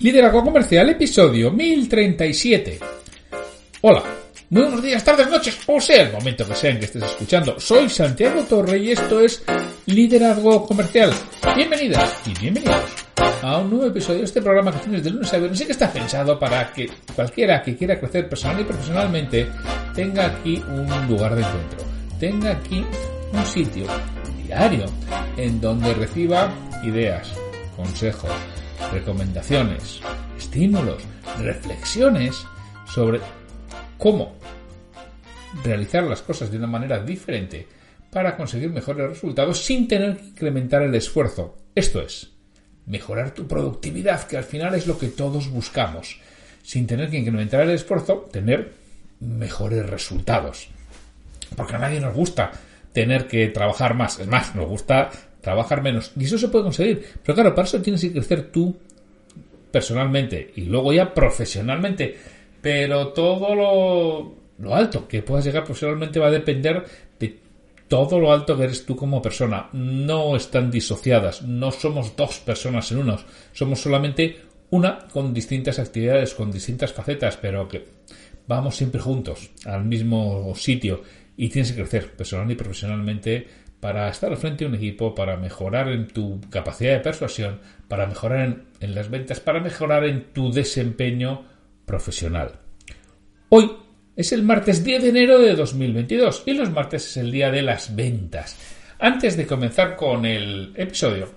Liderazgo Comercial, episodio 1037. Hola, muy buenos días, tardes, noches, o sea el momento que sea en que estés escuchando. Soy Santiago Torre y esto es Liderazgo Comercial. Bienvenidas y bienvenidos a un nuevo episodio de este programa que tienes de lunes a viernes y que está pensado para que cualquiera que quiera crecer personal y profesionalmente tenga aquí un lugar de encuentro, tenga aquí un sitio diario en donde reciba ideas, consejos, recomendaciones, estímulos, reflexiones sobre cómo realizar las cosas de una manera diferente para conseguir mejores resultados sin tener que incrementar el esfuerzo. Esto es, mejorar tu productividad, que al final es lo que todos buscamos. Sin tener que incrementar el esfuerzo, tener mejores resultados. Porque a nadie nos gusta tener que trabajar más. Es más, nos gusta trabajar menos. Y eso se puede conseguir. Pero claro, para eso tienes que crecer tú personalmente y luego ya profesionalmente. Pero todo lo, lo alto que puedas llegar profesionalmente va a depender de todo lo alto que eres tú como persona. No están disociadas. No somos dos personas en unos. Somos solamente una con distintas actividades, con distintas facetas, pero que vamos siempre juntos al mismo sitio y tienes que crecer personal y profesionalmente para estar al frente de un equipo, para mejorar en tu capacidad de persuasión, para mejorar en, las ventas, para mejorar en tu desempeño profesional. Hoy es el martes 10 de enero de 2022 y los martes es el día de las ventas. Antes de comenzar con el episodio,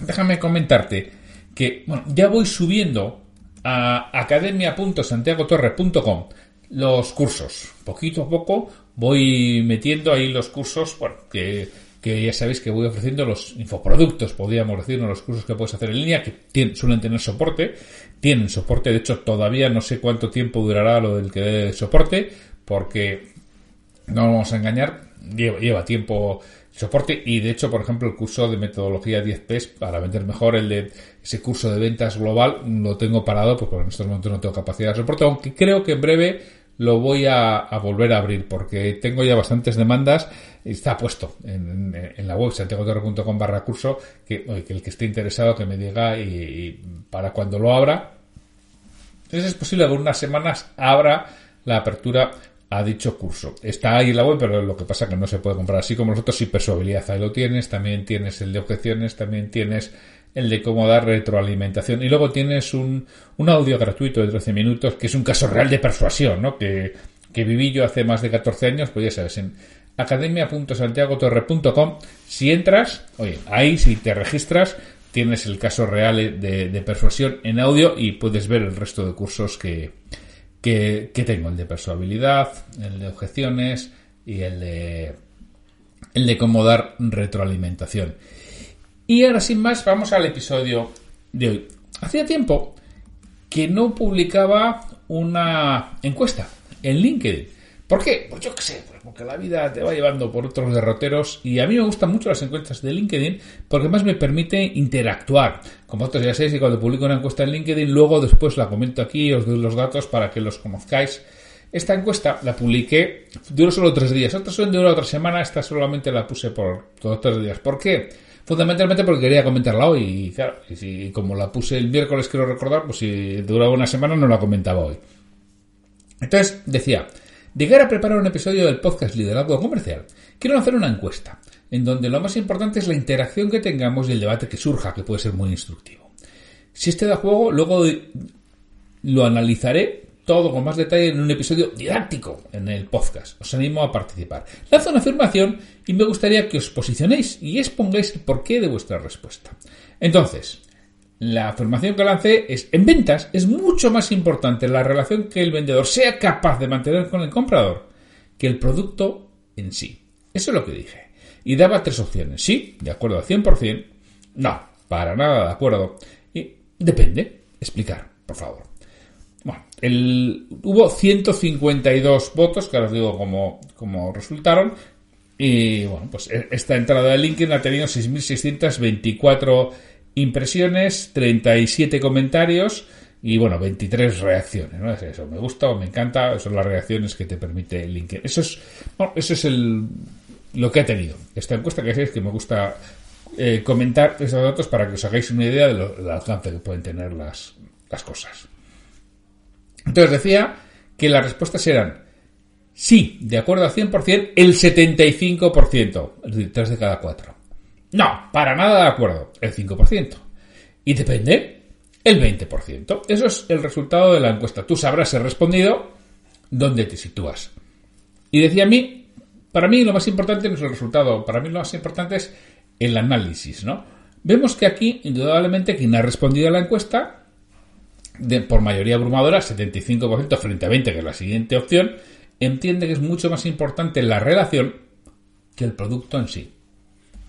déjame comentarte que ya voy subiendo a academia.santiagotorre.com los cursos. Poquito a poco voy metiendo ahí los cursos, bueno, que, ya sabéis que voy ofreciendo los infoproductos, podríamos decir, los cursos que puedes hacer en línea, que suelen tener soporte, tienen soporte, de hecho todavía no sé cuánto tiempo durará lo del que dé soporte, porque no vamos a engañar, lleva, lleva tiempo soporte y de hecho por ejemplo el curso de metodología 10Ps para vender mejor el de ese curso de ventas global lo tengo parado porque en estos momentos no tengo capacidad de soporte aunque creo que en breve lo voy a, volver a abrir porque tengo ya bastantes demandas. Está puesto en, la web santiagotorre.com barra curso que, el que esté interesado que me diga y, para cuando lo abra. Entonces es posible que en unas semanas abra la apertura a dicho curso. Está ahí en la web, pero lo que pasa es que no se puede comprar así como nosotros. Y persuabilidad ahí lo tienes, también tienes el de objeciones, también tienes el de cómo dar retroalimentación. Y luego tienes un, un audio gratuito de 13 minutos, que es un caso real de persuasión, ¿no? Que, que viví yo hace más de 14 años, pues ya sabes, en academia.santiagotorre.com, si entras, oye, ahí si te registras, tienes el caso real de, de, persuasión en audio y puedes ver el resto de cursos que, que, que tengo, el de persuabilidad, el de objeciones y el de, el de cómo dar retroalimentación. Y ahora sin más vamos al episodio de hoy. Hacía tiempo que no publicaba una encuesta en LinkedIn. ¿Por qué? Pues yo qué sé, pues porque la vida te va llevando por otros derroteros y a mí me gustan mucho las encuestas de LinkedIn porque más me permite interactuar. Como vosotros ya sabéis, cuando publico una encuesta en LinkedIn, luego después la comento aquí, os doy los datos para que los conozcáis. Esta encuesta la publiqué, duró solo tres días, otras suelen durar otra semana, esta solamente la puse por todos tres días. ¿Por qué? Fundamentalmente porque quería comentarla hoy y claro, si, como la puse el miércoles, quiero recordar, pues si duraba una semana no la comentaba hoy. Entonces decía, de a preparar un episodio del podcast Liderazgo Comercial, quiero hacer una encuesta, en donde lo más importante es la interacción que tengamos y el debate que surja, que puede ser muy instructivo. Si este da juego, luego lo analizaré todo con más detalle en un episodio didáctico en el podcast. Os animo a participar. Lanzo una afirmación y me gustaría que os posicionéis y expongáis el porqué de vuestra respuesta. Entonces, la afirmación que lancé es, en ventas es mucho más importante la relación que el vendedor sea capaz de mantener con el comprador que el producto en sí. Eso es lo que dije. Y daba tres opciones. Sí, de acuerdo al 100%. No, para nada de acuerdo. Y depende. Explicar, por favor. Bueno, el, hubo 152 votos, que ahora os digo cómo, resultaron. Y bueno, pues e, esta entrada de LinkedIn ha tenido 6.624 impresiones, 37 comentarios y bueno, 23 reacciones. ¿no? eso, me gusta o me encanta, son las reacciones que te permite LinkedIn. Eso es, bueno, eso es el, lo que ha tenido esta encuesta, que es que me gusta eh, comentar esos datos para que os hagáis una idea del alcance que pueden tener las, las cosas. Entonces decía que las respuestas eran sí, de acuerdo al 100%, el 75%, es decir, 3 de cada 4. No, para nada de acuerdo, el 5%. Y depende, el 20%. Eso es el resultado de la encuesta. Tú sabrás ser respondido dónde te sitúas. Y decía a mí, para mí lo más importante no es el resultado, para mí lo más importante es el análisis, ¿no? Vemos que aquí, indudablemente, quien ha respondido a la encuesta, de, por mayoría abrumadora, 75% frente a 20%, que es la siguiente opción, entiende que es mucho más importante la relación que el producto en sí.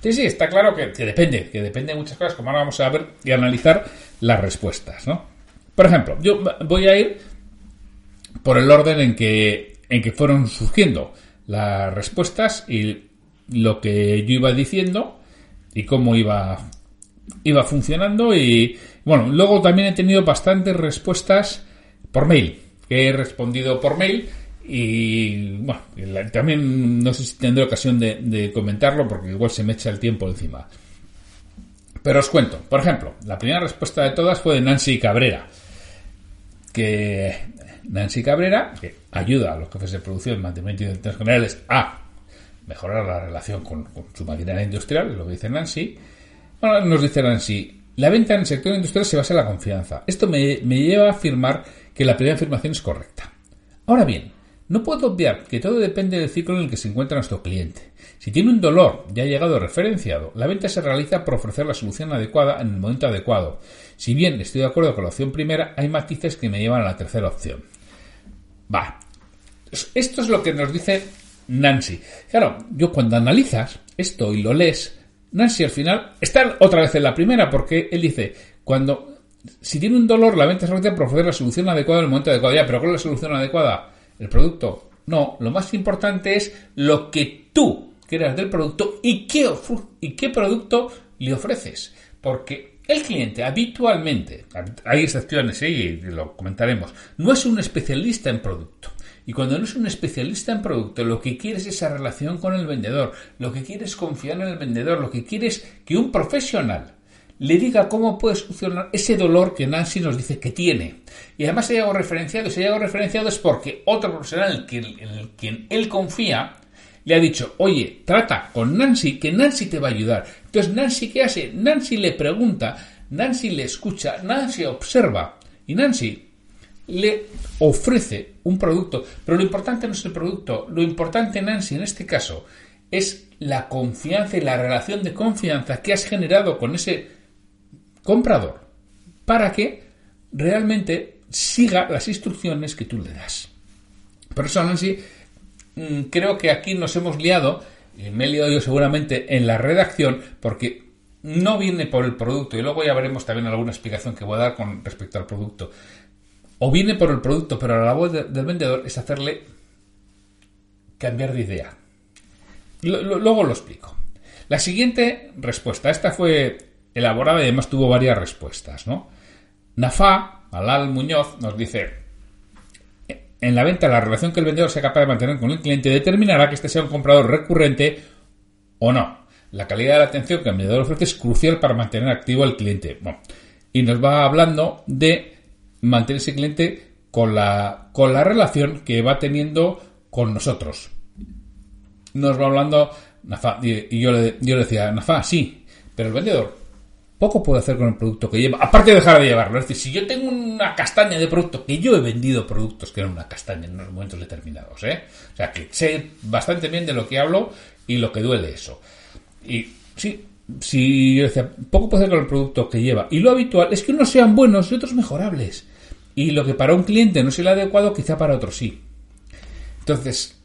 Sí, sí, está claro que, depende, que depende de muchas cosas, como ahora vamos a ver y analizar las respuestas, ¿no? Por ejemplo, yo voy a ir por el orden en que, en que fueron surgiendo las respuestas y lo que yo iba diciendo y cómo iba, iba funcionando y bueno, luego también he tenido bastantes respuestas por mail, he respondido por mail y bueno, también no sé si tendré ocasión de, comentarlo porque igual se me echa el tiempo encima. Pero os cuento, por ejemplo, la primera respuesta de todas fue de Nancy Cabrera, que Nancy Cabrera, que ayuda a los jefes de producción, mantenimiento y de generales a mejorar la relación con, su maquinaria industrial, lo que dice Nancy. Bueno, nos dice Nancy, la venta en el sector industrial se basa en la confianza. Esto me, lleva a afirmar que la primera afirmación es correcta. Ahora bien, no puedo obviar que todo depende del ciclo en el que se encuentra nuestro cliente. Si tiene un dolor ya ha llegado referenciado, la venta se realiza por ofrecer la solución adecuada en el momento adecuado. Si bien estoy de acuerdo con la opción primera, hay matices que me llevan a la tercera opción. Va. Esto es lo que nos dice Nancy. Claro, yo cuando analizas esto y lo lees, Nancy al final está otra vez en la primera porque él dice, cuando si tiene un dolor, la venta se por ofrecer la solución adecuada en el momento adecuado. Ya, pero ¿cuál es la solución adecuada? ¿El producto? No, lo más importante es lo que tú creas del producto y qué, y qué producto le ofreces. Porque el cliente habitualmente, hay excepciones ¿eh? y lo comentaremos, no es un especialista en producto. Y cuando no es un especialista en producto, lo que quiere es esa relación con el vendedor, lo que quiere es confiar en el vendedor, lo que quiere es que un profesional le diga cómo puede solucionar ese dolor que Nancy nos dice que tiene. Y además se ha referenciado, y se ha referenciado es porque otro profesional en el, quien él confía le ha dicho, oye, trata con Nancy, que Nancy te va a ayudar. Entonces, Nancy, ¿qué hace? Nancy le pregunta, Nancy le escucha, Nancy observa y Nancy le ofrece un producto. Pero lo importante no es el producto, lo importante, Nancy, en este caso, es la confianza y la relación de confianza que has generado con ese comprador para que realmente siga las instrucciones que tú le das. Por eso, Nancy, mm, creo que aquí nos hemos liado, y me he liado yo seguramente en la redacción, porque no viene por el producto, y luego ya veremos también alguna explicación que voy a dar con respecto al producto. O viene por el producto, pero la labor del vendedor es hacerle cambiar de idea. luego lo explico. La siguiente respuesta, esta fue elaborada y además tuvo varias respuestas, ¿no? Nafa, Alal Muñoz, nos dice, en la venta la relación que el vendedor sea capaz de mantener con el cliente determinará que este sea un comprador recurrente o no. La calidad de la atención que el vendedor ofrece es crucial para mantener activo al cliente. y nos va hablando de mantener ese cliente con la, con la relación que va teniendo con nosotros. Nos va hablando Nafa, y yo le, yo le decía, Nafa, sí, pero el vendedor poco puede hacer con el producto que lleva, aparte de dejar de llevarlo. Es decir, si yo tengo una castaña de producto, que yo he vendido productos que eran una castaña en unos momentos determinados, ¿eh? O sea, que sé bastante bien de lo que hablo y lo que duele eso. Y sí, si yo decía, poco puede hacer con el producto que lleva. Y lo habitual es que unos sean buenos y otros mejorables. Y lo que para un cliente no es el adecuado, quizá para otro sí. Entonces,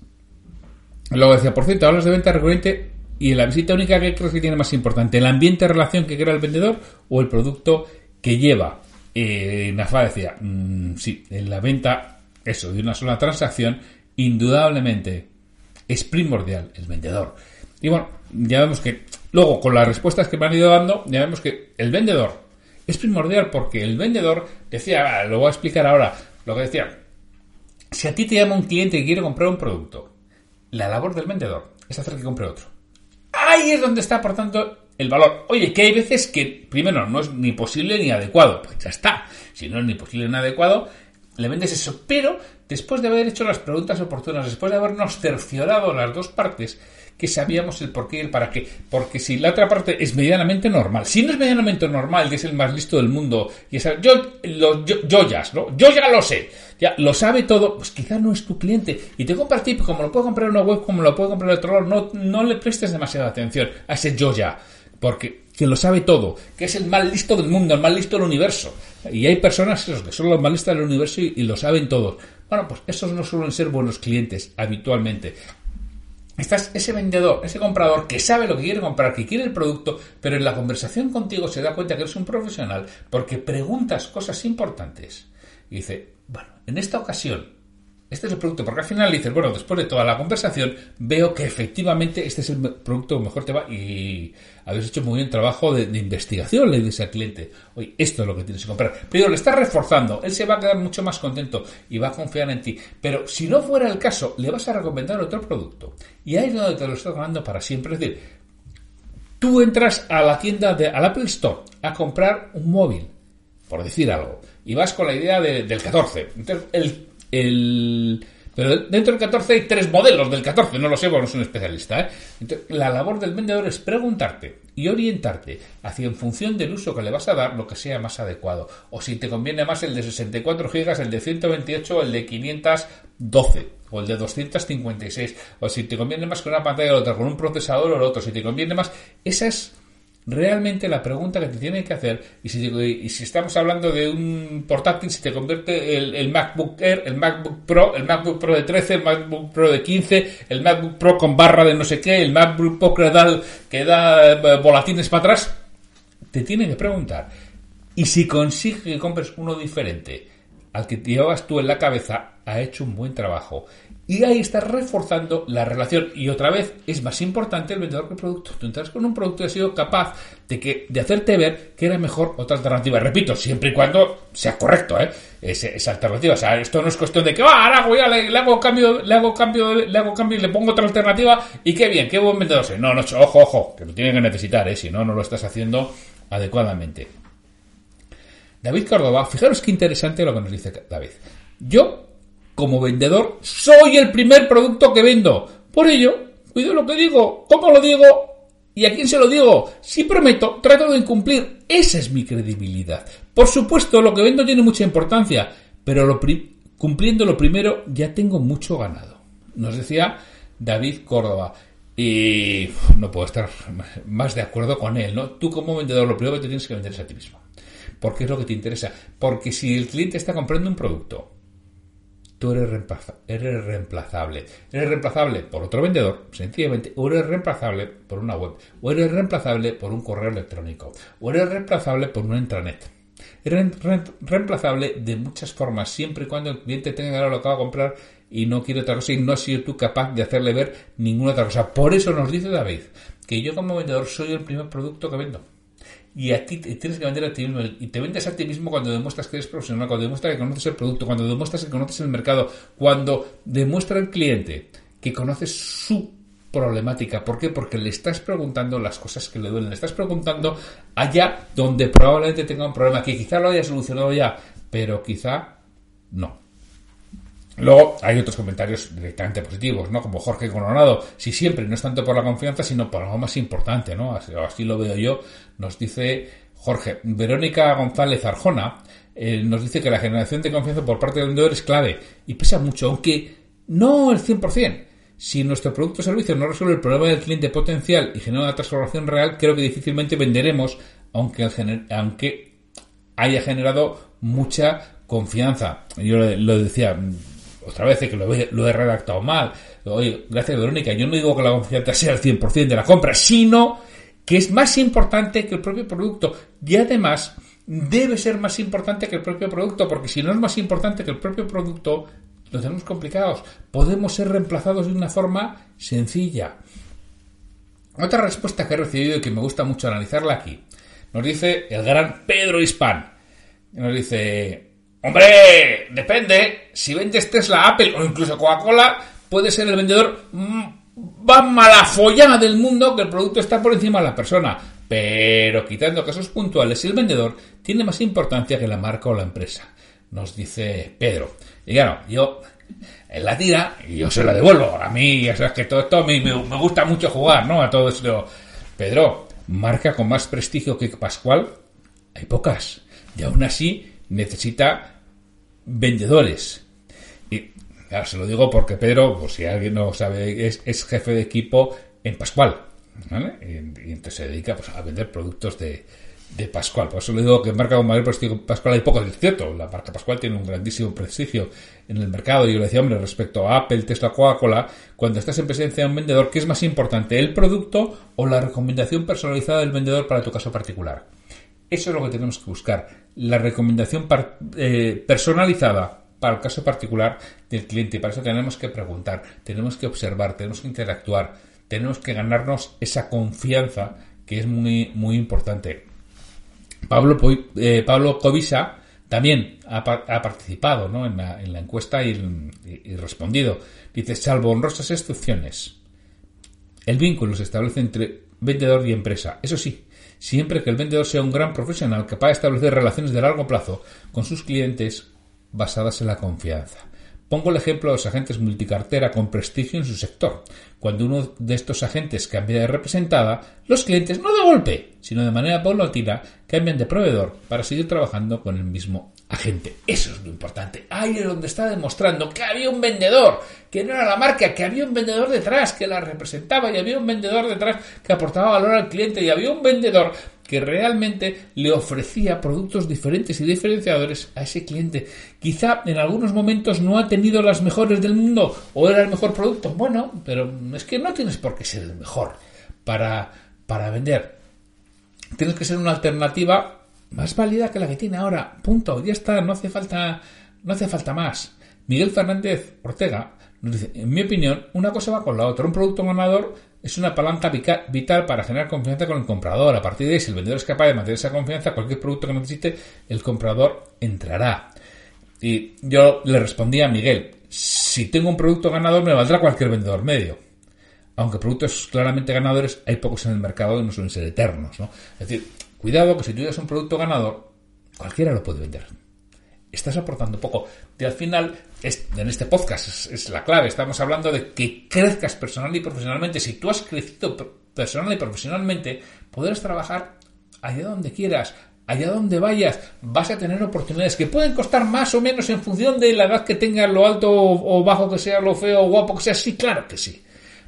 luego decía, por cierto, hablas de venta recurrente y en la visita única, ¿qué crees que tiene más importante? ¿El ambiente de relación que crea el vendedor o el producto que lleva? Eh, Nafa decía, mm, sí, en la venta, eso, de una sola transacción, indudablemente es primordial el vendedor. Y bueno, ya vemos que luego con las respuestas que me han ido dando, ya vemos que el vendedor es primordial porque el vendedor decía, ah, lo voy a explicar ahora, lo que decía, si a ti te llama un cliente que quiere comprar un producto, la labor del vendedor es hacer que compre otro. Ahí es donde está, por tanto, el valor. Oye, que hay veces que, primero, no es ni posible ni adecuado. Pues ya está. Si no es ni posible ni adecuado, le vendes eso. Pero después de haber hecho las preguntas oportunas, después de habernos cerciorado las dos partes, que sabíamos el por qué y el para qué. Porque si la otra parte es medianamente normal, si no es medianamente normal, que es el más listo del mundo, y esa, yo, lo, yo, ya, ¿no? Yo ya lo sé, ya lo sabe todo, pues quizá no es tu cliente. Y te tip, como lo puedo comprar en una web, como lo puedo comprar en otro lado, no, no le prestes demasiada atención a ese yo ya. Porque que lo sabe todo, que es el más listo del mundo, el más listo del universo. Y hay personas que son los más listos del universo y, y lo saben todos. Bueno, pues esos no suelen ser buenos clientes habitualmente. Estás ese vendedor, ese comprador que sabe lo que quiere comprar, que quiere el producto, pero en la conversación contigo se da cuenta que eres un profesional porque preguntas cosas importantes. Y dice, bueno, en esta ocasión este es el producto, porque al final dices, bueno, después de toda la conversación, veo que efectivamente este es el producto que mejor te va y habéis hecho muy bien trabajo de, investigación, le dice al cliente, oye, esto es lo que tienes que comprar. Pero le estás reforzando, él se va a quedar mucho más contento y va a confiar en ti. Pero si no fuera el caso, le vas a recomendar otro producto. Y ahí es donde te lo estás ganando para siempre. Es decir, tú entras a la tienda, de, al Apple Store, a comprar un móvil, por decir algo, y vas con la idea del 14. Entonces, el el... Pero dentro del 14 hay tres modelos del 14, no lo sé, porque no soy un especialista. ¿eh? la labor del vendedor es preguntarte y orientarte hacia en función del uso que le vas a dar lo que sea más adecuado. O si te conviene más el de 64 GB, el de 128, el de 512 o el de 256. O si te conviene más con una pantalla o otra, con un procesador o el otro. Si te conviene más, esas realmente la pregunta que te tienen que hacer, y si, y si estamos hablando de un portátil, si te convierte el, MacBook Air, el MacBook Pro, el MacBook Pro de 13, el MacBook Pro de 15, el MacBook Pro con barra de no sé qué, el MacBook Pro que da, que da eh, volatines para atrás, te tienen que preguntar. Y si consigue que compres uno diferente al que llevabas tú en la cabeza, ha hecho un buen trabajo. Y ahí estás reforzando la relación. Y otra vez, es más importante el vendedor que el producto. Tú entras con un producto y has sido capaz de, que, de hacerte ver que era mejor otra alternativa. Repito, siempre y cuando sea correcto, ¿eh? esa alternativa. O sea, esto no es cuestión de que, ah, ahora voy a, le, hago cambio, le hago cambio, le hago cambio y le pongo otra alternativa y qué bien, qué buen vendedor. No, no, ojo, ojo, que lo tienen que necesitar, ¿eh? Si no, no lo estás haciendo adecuadamente. David Córdoba, fijaros qué interesante lo que nos dice David. Yo como vendedor, soy el primer producto que vendo. Por ello, cuido lo que digo, cómo lo digo y a quién se lo digo. Si prometo, trato de incumplir. Esa es mi credibilidad. Por supuesto, lo que vendo tiene mucha importancia, pero cumpliendo lo primero ya tengo mucho ganado. Nos decía David Córdoba. Y no puedo estar más de acuerdo con él, ¿no? Tú como vendedor lo primero que tienes que vender es a ti mismo. Porque es lo que te interesa. Porque si el cliente está comprando un producto tú eres, reemplazable. Eres reemplazable por otro vendedor, sencillamente, o eres reemplazable por una web, o eres reemplazable por un correo electrónico, o eres reemplazable por una intranet. Eres reemplazable de muchas formas, siempre y cuando el cliente tenga lo que va a comprar y no quiere otra cosa y no has sido tú capaz de hacerle ver ninguna otra cosa. Por eso nos dice David que yo como vendedor soy el primer producto que vendo y a ti tienes que vender a ti mismo. Y te vendes a ti mismo cuando demuestras que eres profesional, cuando demuestras que conoces el producto, cuando demuestras que conoces el mercado, cuando demuestra al cliente que conoces su problemática. ¿Por qué? Porque le estás preguntando las cosas que le duelen. Le estás preguntando allá donde probablemente tenga un problema, que quizá lo haya solucionado ya, pero quizá no. Luego hay otros comentarios directamente positivos, ¿no? Como Jorge Coronado, si siempre no es tanto por la confianza, sino por algo más importante, ¿no? Así, lo veo yo. Nos dice Jorge. Verónica González Arjona eh, nos dice que la generación de confianza por parte del vendedor es clave y pesa mucho, aunque no el 100%. Si nuestro producto o servicio no resuelve el problema del cliente potencial y genera una transformación real, creo que difícilmente venderemos, aunque, aunque haya generado mucha confianza. Yo lo decía, otra vez que lo he, redactado mal. Oye, gracias Verónica, yo no digo que la confianza sea el 100% de la compra, sino que es más importante que el propio producto. Y además debe ser más importante que el propio producto, porque si no es más importante que el propio producto, lo tenemos complicados. Podemos ser reemplazados de una forma sencilla. Otra respuesta que he recibido y que me gusta mucho analizarla aquí, nos dice el gran Pedro Hispan. Nos dice, Hombre, depende. Si vendes Tesla, Apple o incluso Coca-Cola, puede ser el vendedor más mala follada del mundo que el producto está por encima de la persona. Pero quitando casos puntuales, el vendedor tiene más importancia que la marca o la empresa, nos dice Pedro. Y claro, yo en la tira y yo se la devuelvo. A mí, ya sabes que todo esto me, me, gusta mucho jugar, ¿no? A todo esto. Pedro, marca con más prestigio que Pascual, hay pocas. Y aún así necesita vendedores. Y claro, se lo digo porque Pedro, pues si alguien no sabe, es, es jefe de equipo en Pascual. Y, entonces se dedica pues, a vender productos de, de Pascual. Por eso le digo que marca con mayor prestigio Pascual hay poco, es cierto. La marca Pascual tiene un grandísimo prestigio en el mercado. Y yo le decía, hombre, respecto a Apple, Tesla, Coca-Cola, cuando estás en presencia de un vendedor, ¿qué es más importante, el producto o la recomendación personalizada del vendedor para tu caso particular? Eso es lo que tenemos que buscar. La recomendación eh, personalizada para el caso particular del cliente. Para eso tenemos que preguntar, tenemos que observar, tenemos que interactuar, tenemos que ganarnos esa confianza que es muy, muy importante. Pablo, eh, Pablo Covisa también ha, participado ¿no? en, la, encuesta y, y, respondido. Dice, salvo honrosas excepciones, el vínculo se establece entre vendedor y empresa. Eso sí, siempre que el vendedor sea un gran profesional capaz de establecer relaciones de largo plazo con sus clientes basadas en la confianza. Pongo el ejemplo de los agentes multicartera con prestigio en su sector. Cuando uno de estos agentes cambia de representada, los clientes no de golpe, sino de manera paulatina, cambian de proveedor para seguir trabajando con el mismo agente. Eso es lo importante. Ahí es donde está demostrando que había un vendedor, que no era la marca, que había un vendedor detrás que la representaba y había un vendedor detrás que aportaba valor al cliente y había un vendedor que realmente le ofrecía productos diferentes y diferenciadores a ese cliente. Quizá en algunos momentos no ha tenido las mejores del mundo o era el mejor producto. Bueno, pero es que no tienes por qué ser el mejor para, para vender. Tienes que ser una alternativa más válida que la que tiene ahora. Punto. Ya está. No hace falta, no hace falta más. Miguel Fernández Ortega nos dice, en mi opinión, una cosa va con la otra. Un producto ganador es una palanca vital para generar confianza con el comprador. A partir de ahí, si el vendedor es capaz de mantener esa confianza, cualquier producto que necesite, el comprador entrará. Y yo le respondí a Miguel, si tengo un producto ganador, me valdrá cualquier vendedor medio. Aunque productos claramente ganadores hay pocos en el mercado y no suelen ser eternos. ¿no? Es decir, cuidado que si tú tienes un producto ganador, cualquiera lo puede vender estás aportando poco. Y al final, en este podcast es, la clave. Estamos hablando de que crezcas personal y profesionalmente. Si tú has crecido personal y profesionalmente, podrás trabajar allá donde quieras, allá donde vayas, vas a tener oportunidades que pueden costar más o menos en función de la edad que tengas, lo alto o bajo que sea, lo feo o guapo que sea. Sí, claro que sí.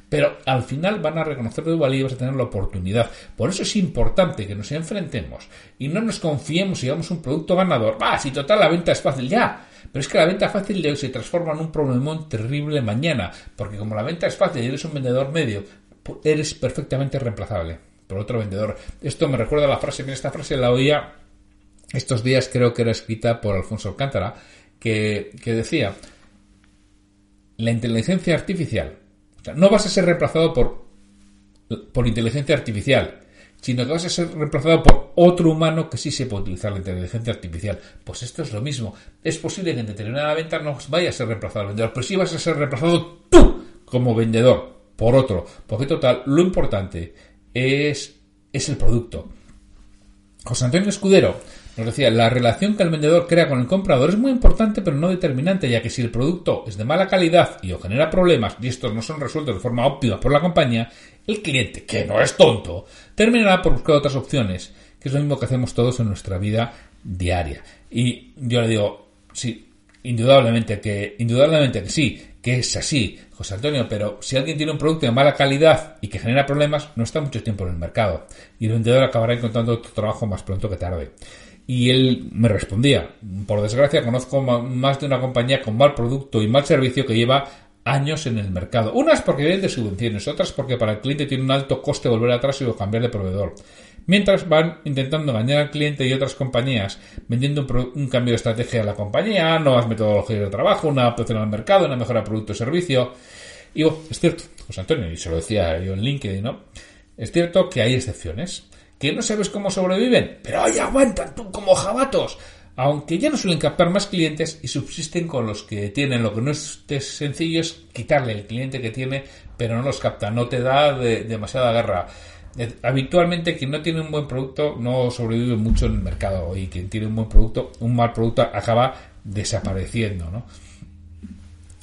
Pero al final van a reconocer tu valía y vas a tener la oportunidad. Por eso es importante que nos enfrentemos y no nos confiemos y hagamos un producto ganador. Ah, si total la venta es fácil, ya. Pero es que la venta fácil de hoy se transforma en un problemón terrible mañana. Porque como la venta es fácil y eres un vendedor medio, eres perfectamente reemplazable por otro vendedor. Esto me recuerda a la frase, que esta frase la oía estos días, creo que era escrita por Alfonso Alcántara, que, que decía, la inteligencia artificial no vas a ser reemplazado por, por inteligencia artificial, sino que vas a ser reemplazado por otro humano que sí sepa utilizar la inteligencia artificial. Pues esto es lo mismo. Es posible que en determinada venta no vaya a ser reemplazado el vendedor, pero sí vas a ser reemplazado tú como vendedor por otro. Porque total, lo importante es, es el producto. José Antonio Escudero nos decía, la relación que el vendedor crea con el comprador es muy importante pero no determinante, ya que si el producto es de mala calidad y o genera problemas y estos no son resueltos de forma óptima por la compañía, el cliente, que no es tonto, terminará por buscar otras opciones, que es lo mismo que hacemos todos en nuestra vida diaria. Y yo le digo, sí, indudablemente que, indudablemente que sí, que es así, José Antonio, pero si alguien tiene un producto de mala calidad y que genera problemas, no está mucho tiempo en el mercado y el vendedor acabará encontrando otro trabajo más pronto que tarde. Y él me respondía, por desgracia conozco más de una compañía con mal producto y mal servicio que lleva años en el mercado. Unas porque vienen de subvenciones, otras porque para el cliente tiene un alto coste volver atrás y o cambiar de proveedor. Mientras van intentando engañar al cliente y otras compañías, vendiendo un, cambio de estrategia a la compañía, nuevas metodologías de trabajo, una adaptación al mercado, una mejora de producto y servicio. Y es cierto, José Antonio, y se lo decía yo en LinkedIn, ¿no? Es cierto que hay excepciones que no sabes cómo sobreviven, pero ahí aguantan tú como jabatos. Aunque ya no suelen captar más clientes y subsisten con los que tienen. Lo que no es sencillo es quitarle el cliente que tiene, pero no los capta, no te da demasiada guerra. Eh, habitualmente quien no tiene un buen producto no sobrevive mucho en el mercado y quien tiene un buen producto, un mal producto acaba desapareciendo, ¿no?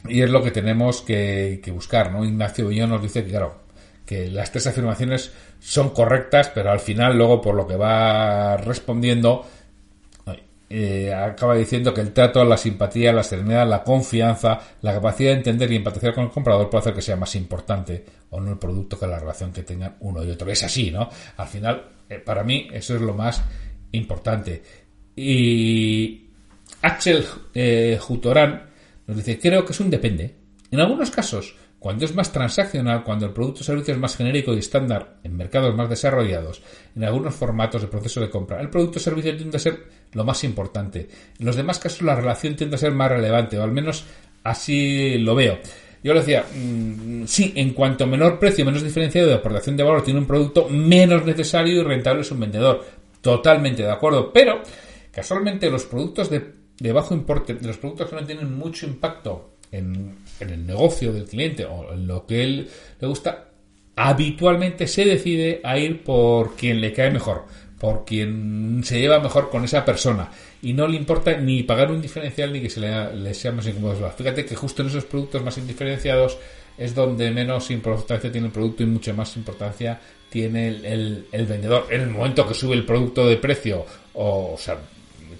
Y es lo que tenemos que, buscar, ¿no? Ignacio Villón nos dice que, claro, que las tres afirmaciones son correctas, pero al final, luego, por lo que va respondiendo, eh, acaba diciendo que el trato, la simpatía, la serenidad, la confianza, la capacidad de entender y empatizar con el comprador puede hacer que sea más importante o no el producto que la relación que tengan uno y otro. Es así, ¿no? Al final, eh, para mí, eso es lo más importante. Y Axel eh, Jutorán nos dice, creo que es un depende. En algunos casos, cuando es más transaccional, cuando el producto o servicio es más genérico y estándar en mercados más desarrollados, en algunos formatos de proceso de compra, el producto o servicio tiende a ser lo más importante. En los demás casos la relación tiende a ser más relevante, o al menos así lo veo. Yo le decía, mm, sí, en cuanto menor precio, menos diferenciado de aportación de valor tiene un producto, menos necesario y rentable es un vendedor. Totalmente de acuerdo, pero casualmente los productos de, de bajo importe, los productos que no tienen mucho impacto en, el negocio del cliente o en lo que él le gusta, habitualmente se decide a ir por quien le cae mejor, por quien se lleva mejor con esa persona y no le importa ni pagar un diferencial ni que se le, sea más incómodo. Fíjate que justo en esos productos más indiferenciados es donde menos importancia tiene el producto y mucha más importancia tiene el, el vendedor. En el momento que sube el producto de precio o, o sea,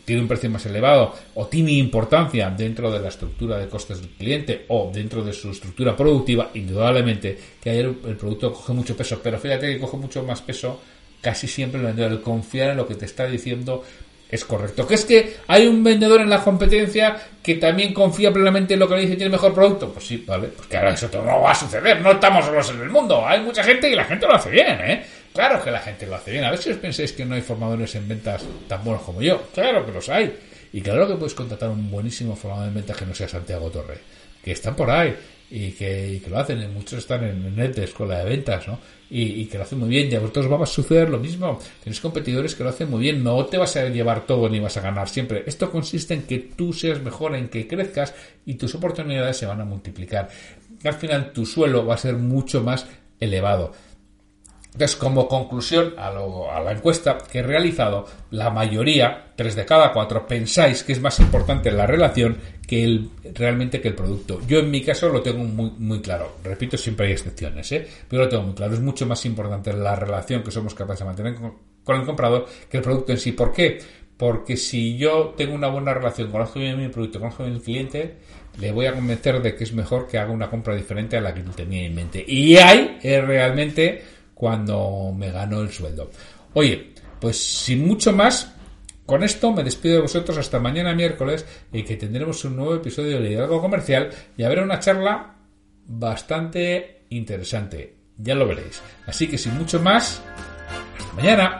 tiene un precio más elevado o tiene importancia dentro de la estructura de costes del cliente o dentro de su estructura productiva, indudablemente que el, producto coge mucho peso. Pero fíjate que coge mucho más peso casi siempre el vendedor. El confiar en lo que te está diciendo es correcto. Que es que hay un vendedor en la competencia que también confía plenamente en lo que le dice y tiene mejor producto. Pues sí, vale, porque ahora eso no va a suceder. No estamos solos en el mundo. Hay mucha gente y la gente lo hace bien, ¿eh? Claro que la gente lo hace bien. A si os pensáis que no hay formadores en ventas tan buenos como yo. Claro que los hay. Y claro que puedes contratar un buenísimo formador en ventas que no sea Santiago Torre. Que están por ahí y que, lo hacen. Muchos están en, net de escuela de ventas, ¿no? Y, que lo hacen muy bien. Y a vosotros va a suceder lo mismo. Tienes competidores que lo hacen muy bien. No te vas a llevar todo ni vas a ganar siempre. Esto consiste en que tú seas mejor, en que crezcas y tus oportunidades se van a multiplicar. Al final tu suelo va a ser mucho más elevado. Entonces, como conclusión a, la encuesta que he realizado, la mayoría, tres de cada cuatro, pensáis que es más importante la relación que el, realmente que el producto. Yo en mi caso lo tengo muy, muy claro. Repito, siempre hay excepciones, ¿eh? pero lo tengo muy claro. Es mucho más importante la relación que somos capaces de mantener con, el comprador que el producto en sí. ¿Por qué? Porque si yo tengo una buena relación, conozco bien mi producto, conozco bien el cliente, le voy a convencer de que es mejor que haga una compra diferente a la que tenía en mente. Y ahí es realmente cuando me ganó el sueldo. Oye, pues sin mucho más, con esto me despido de vosotros hasta mañana miércoles y que tendremos un nuevo episodio de Liderazgo Comercial y habrá una charla bastante interesante. Ya lo veréis. Así que sin mucho más, hasta mañana.